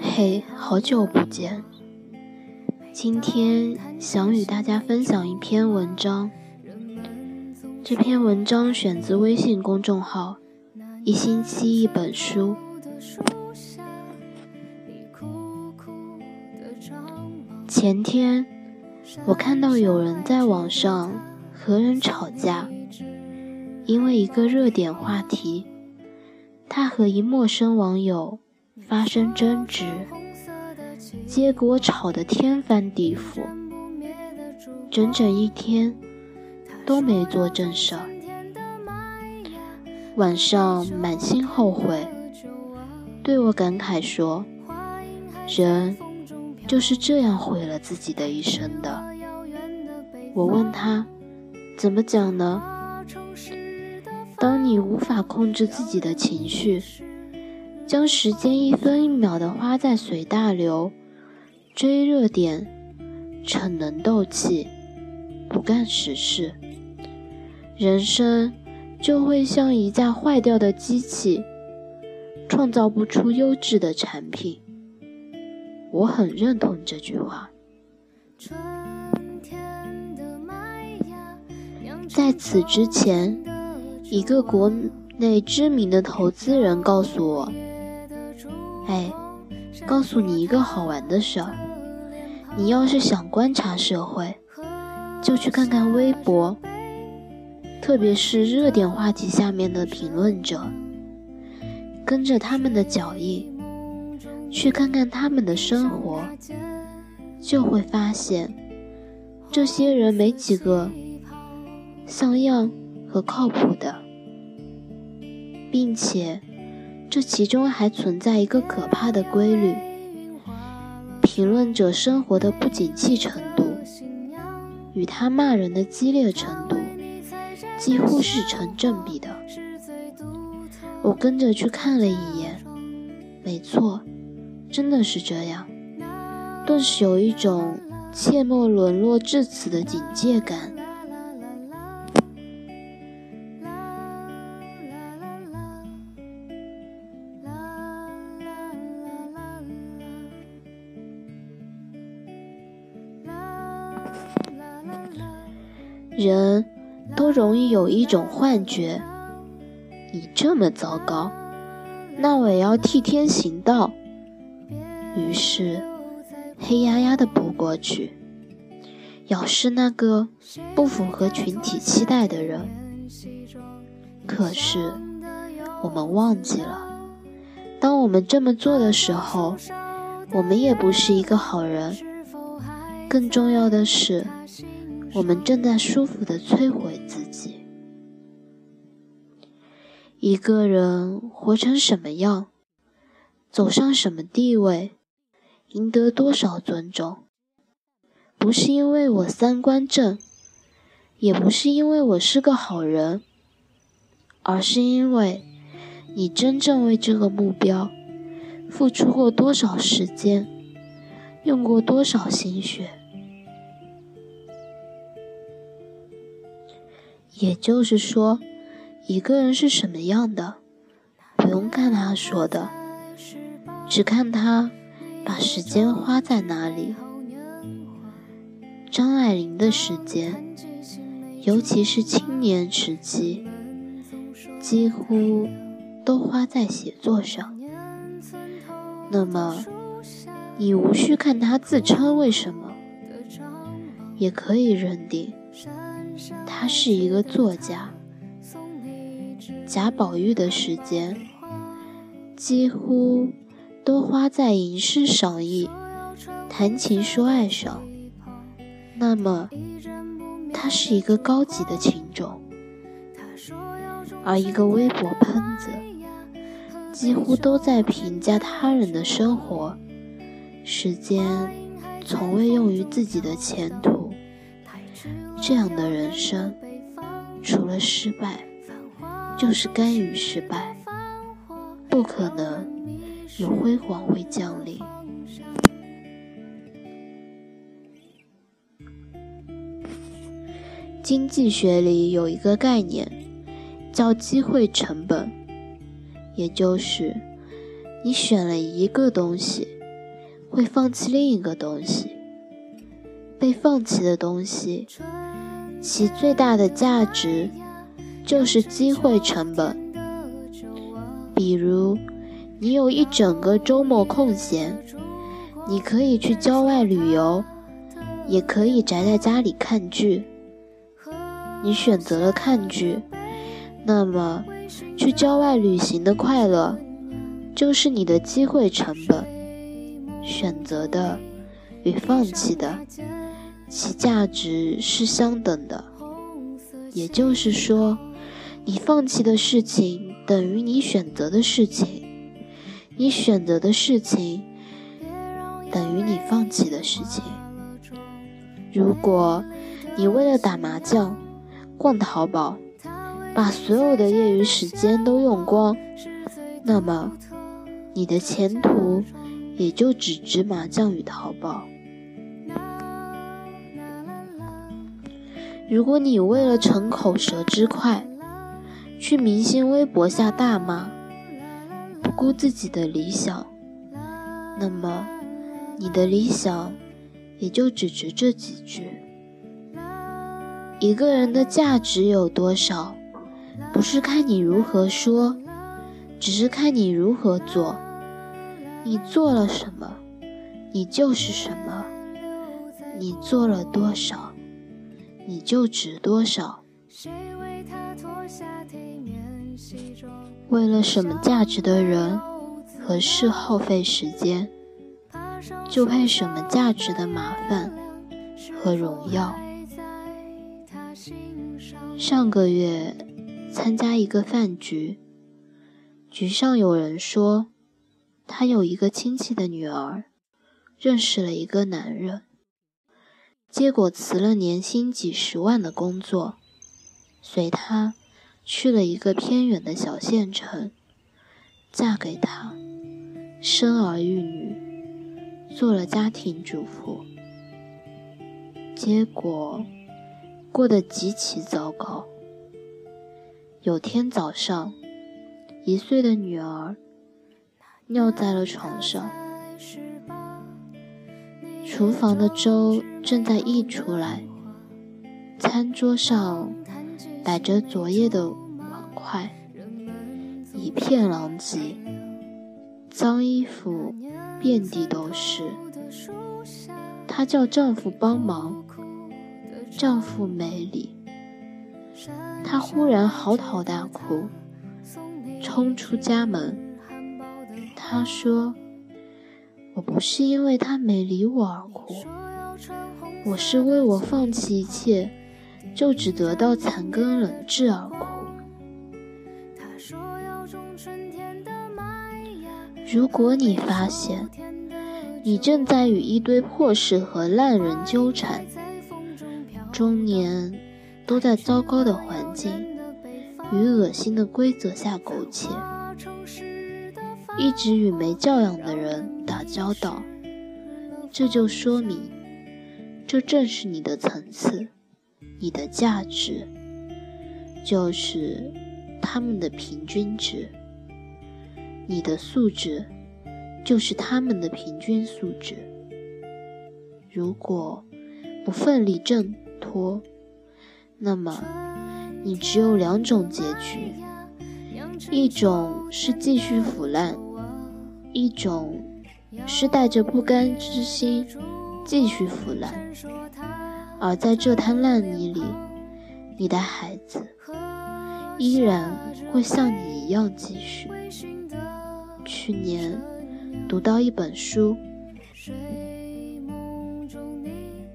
嘿，好久不见。今天想与大家分享一篇文章。这篇文章选自微信公众号“一星期一本书”。前天，我看到有人在网上和人吵架，因为一个热点话题他和一陌生网友。发生争执，结果吵得天翻地覆，整整一天都没做正事儿。晚上满心后悔，对我感慨说：“人就是这样毁了自己的一生的。”我问他：“怎么讲呢？”当你无法控制自己的情绪。将时间一分一秒的花在随大流、追热点、逞能斗气、不干实事，人生就会像一架坏掉的机器，创造不出优质的产品。我很认同这句话。在此之前，一个国内知名的投资人告诉我。哎，告诉你一个好玩的事儿，你要是想观察社会，就去看看微博，特别是热点话题下面的评论者，跟着他们的脚印，去看看他们的生活，就会发现，这些人没几个像样和靠谱的，并且。这其中还存在一个可怕的规律：评论者生活的不景气程度，与他骂人的激烈程度，几乎是成正比的。我跟着去看了一眼，没错，真的是这样。顿时有一种切莫沦落至此的警戒感。人都容易有一种幻觉，你这么糟糕，那我也要替天行道。于是黑压压的扑过去，咬是那个不符合群体期待的人。可是我们忘记了，当我们这么做的时候，我们也不是一个好人。更重要的是。我们正在舒服地摧毁自己。一个人活成什么样，走上什么地位，赢得多少尊重，不是因为我三观正，也不是因为我是个好人，而是因为你真正为这个目标付出过多少时间，用过多少心血。也就是说，一个人是什么样的，不用看他说的，只看他把时间花在哪里。张爱玲的时间，尤其是青年时期，几乎都花在写作上。那么，你无需看他自称为什么，也可以认定。他是一个作家。贾宝玉的时间几乎都花在吟诗赏艺、谈情说爱上，那么他是一个高级的情种。而一个微博喷子几乎都在评价他人的生活，时间从未用于自己的前途。这样的人生，除了失败，就是甘于失败，不可能有辉煌会降临。经济学里有一个概念，叫机会成本，也就是你选了一个东西，会放弃另一个东西。被放弃的东西，其最大的价值就是机会成本。比如，你有一整个周末空闲，你可以去郊外旅游，也可以宅在家里看剧。你选择了看剧，那么去郊外旅行的快乐就是你的机会成本。选择的与放弃的。其价值是相等的，也就是说，你放弃的事情等于你选择的事情，你选择的事情等于你放弃的事情。如果你为了打麻将、逛淘宝，把所有的业余时间都用光，那么你的前途也就只值麻将与淘宝。如果你为了逞口舌之快，去明星微博下大骂，不顾自己的理想，那么你的理想也就只值这几句。一个人的价值有多少，不是看你如何说，只是看你如何做。你做了什么，你就是什么。你做了多少？你就值多少？为了什么价值的人和事耗费时间，就配什么价值的麻烦和荣耀。上个月参加一个饭局，局上有人说，他有一个亲戚的女儿认识了一个男人。结果辞了年薪几十万的工作，随他去了一个偏远的小县城，嫁给他，生儿育女，做了家庭主妇。结果过得极其糟糕。有天早上，一岁的女儿尿在了床上。厨房的粥正在溢出来，餐桌上摆着昨夜的碗筷，一片狼藉，脏衣服遍地都是。她叫丈夫帮忙，丈夫没理。她忽然嚎啕大哭，冲出家门。她说。我不是因为他没理我而哭，我是为我放弃一切就只得到残羹冷炙而哭。如果你发现你正在与一堆破事和烂人纠缠，中年都在糟糕的环境与恶心的规则下苟且。一直与没教养的人交道，这就说明，这正是你的层次，你的价值，就是他们的平均值。你的素质，就是他们的平均素质。如果不奋力挣脱，那么你只有两种结局。一种是继续腐烂，一种是带着不甘之心继续腐烂。而在这滩烂泥里，你的孩子依然会像你一样继续。去年读到一本书，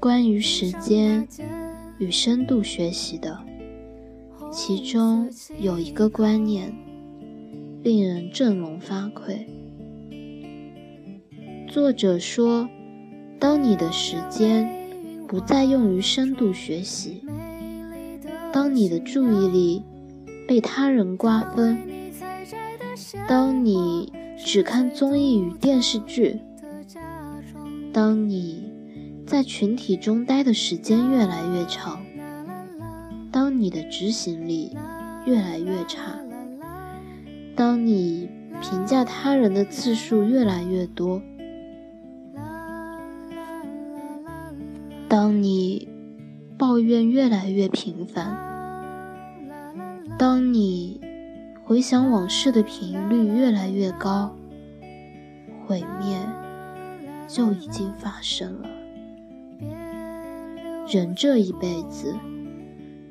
关于时间与深度学习的，其中有一个观念。令人振聋发聩。作者说：“当你的时间不再用于深度学习，当你的注意力被他人瓜分，当你只看综艺与电视剧，当你在群体中待的时间越来越长，当你的执行力越来越差。”当你评价他人的次数越来越多，当你抱怨越来越频繁，当你回想往事的频率越来越高，毁灭就已经发生了。人这一辈子，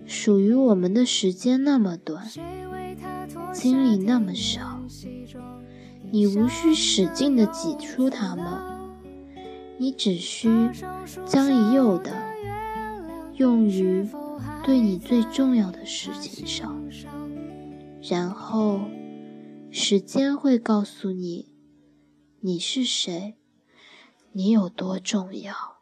属于我们的时间那么短，精力那么少，你无需使劲的挤出它们，你只需将已有的用于对你最重要的事情上，然后时间会告诉你，你是谁，你有多重要。